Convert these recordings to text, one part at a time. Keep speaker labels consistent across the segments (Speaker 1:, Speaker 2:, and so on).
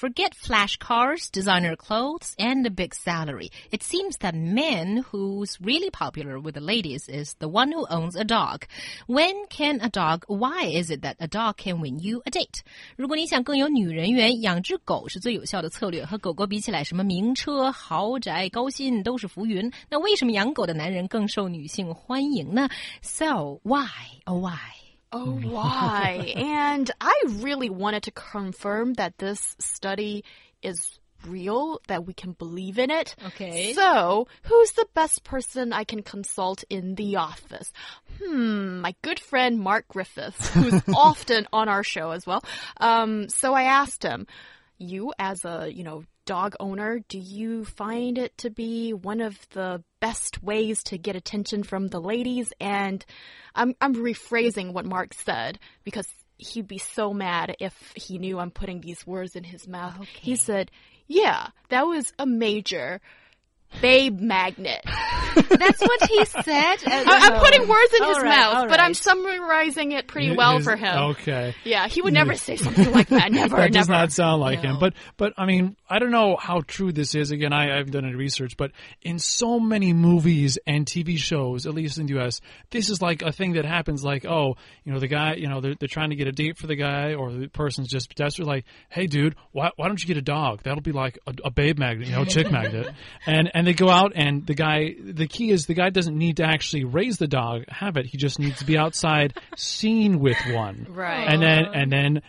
Speaker 1: Forget flash cars, designer clothes, and a big salary. It seems that men who's really popular with the ladies is the one who owns a dog. When can a dog? Why is it that a dog can win you a date? 如果你想更有女人缘，养只狗是最有效的策略。和狗狗比起来，什么名车、豪宅、高薪都是浮云。那为什么养狗的男人更受女性欢迎呢？So why? Oh why?
Speaker 2: Oh, why? and I really wanted to confirm that this study is real, that we can believe in it.
Speaker 1: Okay.
Speaker 2: So, who's the best person I can consult in the office? Hmm, my good friend Mark Griffiths, who's often on our show as well. Um, so I asked him, you as a, you know, dog owner, do you find it to be one of the best ways to get attention from the ladies? And I'm, I'm rephrasing what Mark said because he'd be so mad if he knew I'm putting these words in his mouth.
Speaker 1: Okay.
Speaker 2: He said, yeah, that was a major babe magnet.
Speaker 1: That's what he said.
Speaker 2: I, am putting words in
Speaker 1: All
Speaker 2: his
Speaker 1: right,
Speaker 2: mouth, but I'm summarizing it pretty well
Speaker 3: is-
Speaker 2: for him.
Speaker 3: Okay.
Speaker 2: Yeah, he would mm. never say something like that. Never,
Speaker 3: that
Speaker 2: never.
Speaker 3: does not sound like him. But but I mean, I don't know how true this is. Again, I, I haven't done any research, but in so many movies and TV shows, at least in the U.S., this is like a thing that happens. Like, oh, you know, the guy, you know, they're, they're trying to get a date for the guy, or the person's just desperate. Like, hey, dude, why why don't you get a dog? That'll be like a, a babe magnet, you know, chick magnet. And and they go out, and the guy, the key is the guy doesn't need to actually raise the dog, have it. He just needs to be outside, seen with one.
Speaker 2: Right.
Speaker 3: And then and then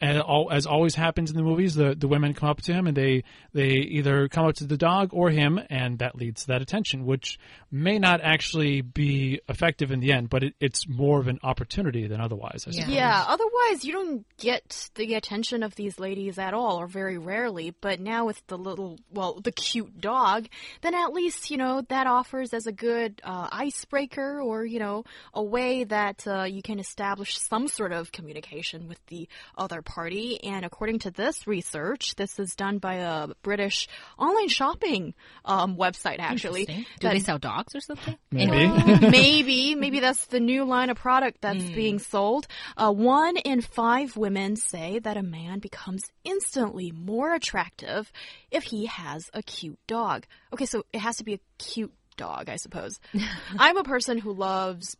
Speaker 3: and all, as always happens in the movies, the the women come up to him and they they either come up to the dog or him, and that leads to that attention, which may not actually be effective in the end, but it, it's more of an opportunity than otherwise. I
Speaker 1: Yeah.
Speaker 3: suppose.
Speaker 2: Yeah, otherwise you don't get the attention of these ladies at all, or very rarely. But now with the little, well, the cute dog, then at least, you know, that offers as a good uh, icebreaker or, you know, a way that uh, you can establish some sort of communication with the other party. And according to this research, this is done by a British online shopping um, website, actually.
Speaker 1: Do
Speaker 2: that-
Speaker 1: they sell dogs or something?
Speaker 3: Maybe.
Speaker 1: Anyway.
Speaker 2: maybe, maybe that's the new line of product that's being sold. Uh, one in five women say that a man becomes instantly more attractive if he has a cute dog. Okay, so it has to be a cute dog, I suppose. I'm a person who loves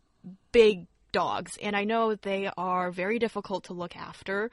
Speaker 2: big dogs, and I know they are very difficult to look after.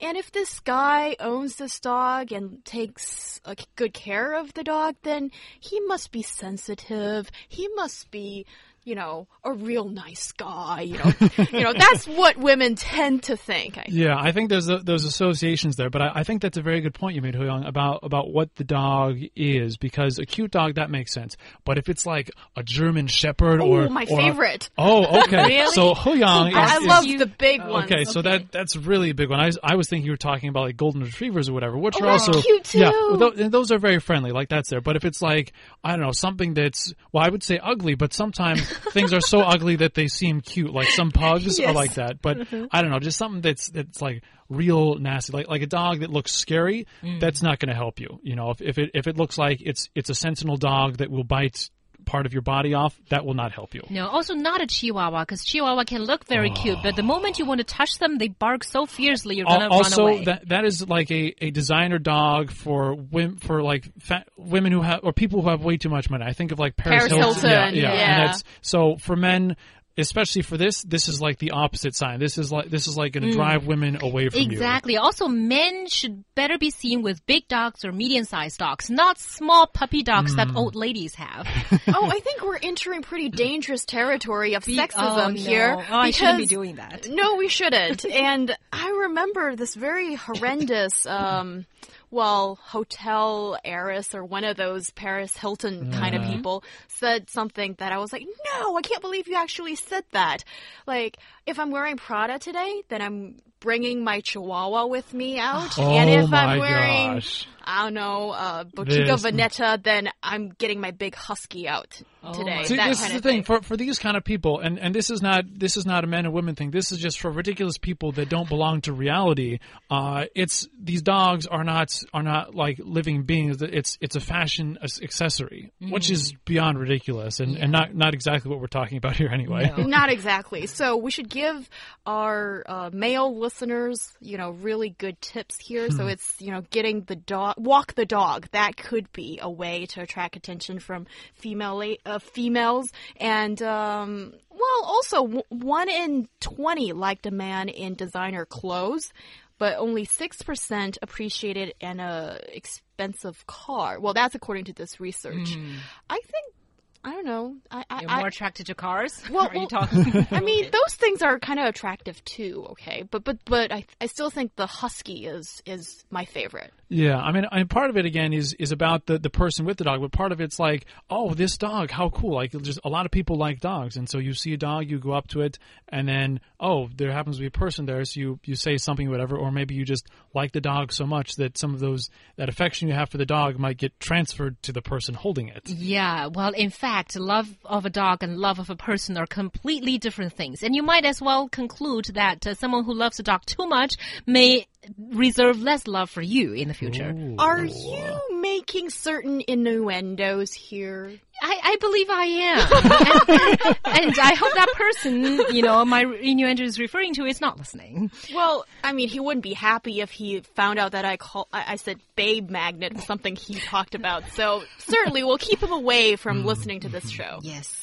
Speaker 2: And if this guy owns this dog and takes uh, good care of the dog, then he must be sensitive. He must be, you know, a real nice guy. You know, you know that's what women tend to think. I
Speaker 3: Yeah, I think there's a, those associations there, but I, I think that's a very good point you made, Huyang, about about what the dog is. Because a cute dog that makes sense, but if it's like a German Shepherd or
Speaker 2: Oh, my
Speaker 3: or-
Speaker 2: favorite.
Speaker 3: oh, okay.
Speaker 1: Really?
Speaker 3: So Huyang is,
Speaker 2: I, I
Speaker 3: is-
Speaker 2: love the big ones.
Speaker 3: Okay, so that that's really a big one. I, was- I was thinking you were talking about like golden retrievers or whatever, which
Speaker 2: Oh,
Speaker 3: are also
Speaker 2: cute, too.
Speaker 3: Yeah, well, tho- and those are very friendly. Like that's there. But if it's like I don't know something that's well, I would say ugly, but sometimes things are so ugly that they seem cute. Like some pugs are like that. But
Speaker 2: Mm-hmm.
Speaker 3: I don't know, just something that's that's like real nasty, like like a dog that looks scary.
Speaker 2: Mm.
Speaker 3: That's not going to help you. You know, if if it if it looks like it's it's a sentinel dog that will bite part of your body off, that will not help you.
Speaker 1: No, also not a Chihuahua because Chihuahua can look very oh. cute, but the moment you want to touch them, they bark so fiercely you're gonna
Speaker 3: Al- also,
Speaker 1: run away.
Speaker 3: that that is like a, a designer dog for women for like fat, women who have or people who have way too much money. I think of like Paris,
Speaker 2: Paris Hilton,
Speaker 3: Yeah, yeah.
Speaker 2: yeah.
Speaker 3: And that's so for men. Especially for this, this is like the opposite sign. This is like this is like going to drive women away from you.
Speaker 1: Exactly. Also, men should better be seen with big dogs or medium-sized dogs, not small puppy dogs that old ladies have.
Speaker 2: oh, I think we're entering pretty dangerous territory of sexism
Speaker 1: oh, no.
Speaker 2: here.
Speaker 1: Oh, I shouldn't be doing that.
Speaker 2: No, we shouldn't. and I remember this very horrendous, um, well, hotel heiress or one of those Paris Hilton kind of mm-hmm. people said something that I was like, no, I can't believe you actually said that. Like, if I'm wearing Prada today, then I'm bringing my Chihuahua with me out,
Speaker 3: Oh
Speaker 2: and if I'm wearing,
Speaker 3: gosh.
Speaker 2: I don't know, uh, Bottega
Speaker 3: This-
Speaker 2: Veneta, then I'm getting my big husky out today.
Speaker 1: my
Speaker 3: See,
Speaker 2: that
Speaker 3: this is the
Speaker 2: of
Speaker 3: thing for for these kind of people, and and this is not this is not a men and women thing. This is just for ridiculous people that don't belong to reality. Uh, it's these dogs are not are not like living beings. It's it's a fashion ac- accessory, which is
Speaker 2: Mm.
Speaker 3: beyond ridiculous, and and not not exactly what we're talking about here anyway.
Speaker 2: Not exactly. So we should give our uh, male listeners, you know, really good tips here.
Speaker 3: Hmm.
Speaker 2: So it's, you know, getting the dog, walk the dog. That could be a way to attract attention from female uh, females. And um, well, also w- one in twenty liked a man in designer clothes. But only six percent appreciated an uh, expensive car. Well, that's according to this research. I think I don't know. I, I,
Speaker 1: You're
Speaker 2: I
Speaker 1: more attracted to cars?
Speaker 2: Well,
Speaker 1: Are you
Speaker 2: well-
Speaker 1: talking?
Speaker 2: I mean, those things are kind of attractive too. Okay, but but but I I still think the husky is is my favorite.
Speaker 3: Yeah, I mean, I mean, part of it again is is about the the person with the dog, but part of it's like, oh, this dog, how cool! Like, just a lot of people like dogs, and so you see a dog, you go up to it, and then oh, there happens to be a person there, so you you say something, whatever, or maybe you just like the dog so much that some of those that affection you have for the dog might get transferred to the person holding it.
Speaker 1: Yeah, well, in fact, love of a dog and love of a person are completely different things. And you might as well conclude that uh, someone who loves a dog too much may reserve less love for you in the future.
Speaker 2: Are you making certain innuendos here?
Speaker 1: I, I believe I am. and, and I hope that person, you know, my innuendo is referring to is not listening.
Speaker 2: Well, I mean, he wouldn't be happy if he found out that I call I, I said babe magnet, something he talked about. So certainly we'll keep him away from listening to this show.
Speaker 1: Yes.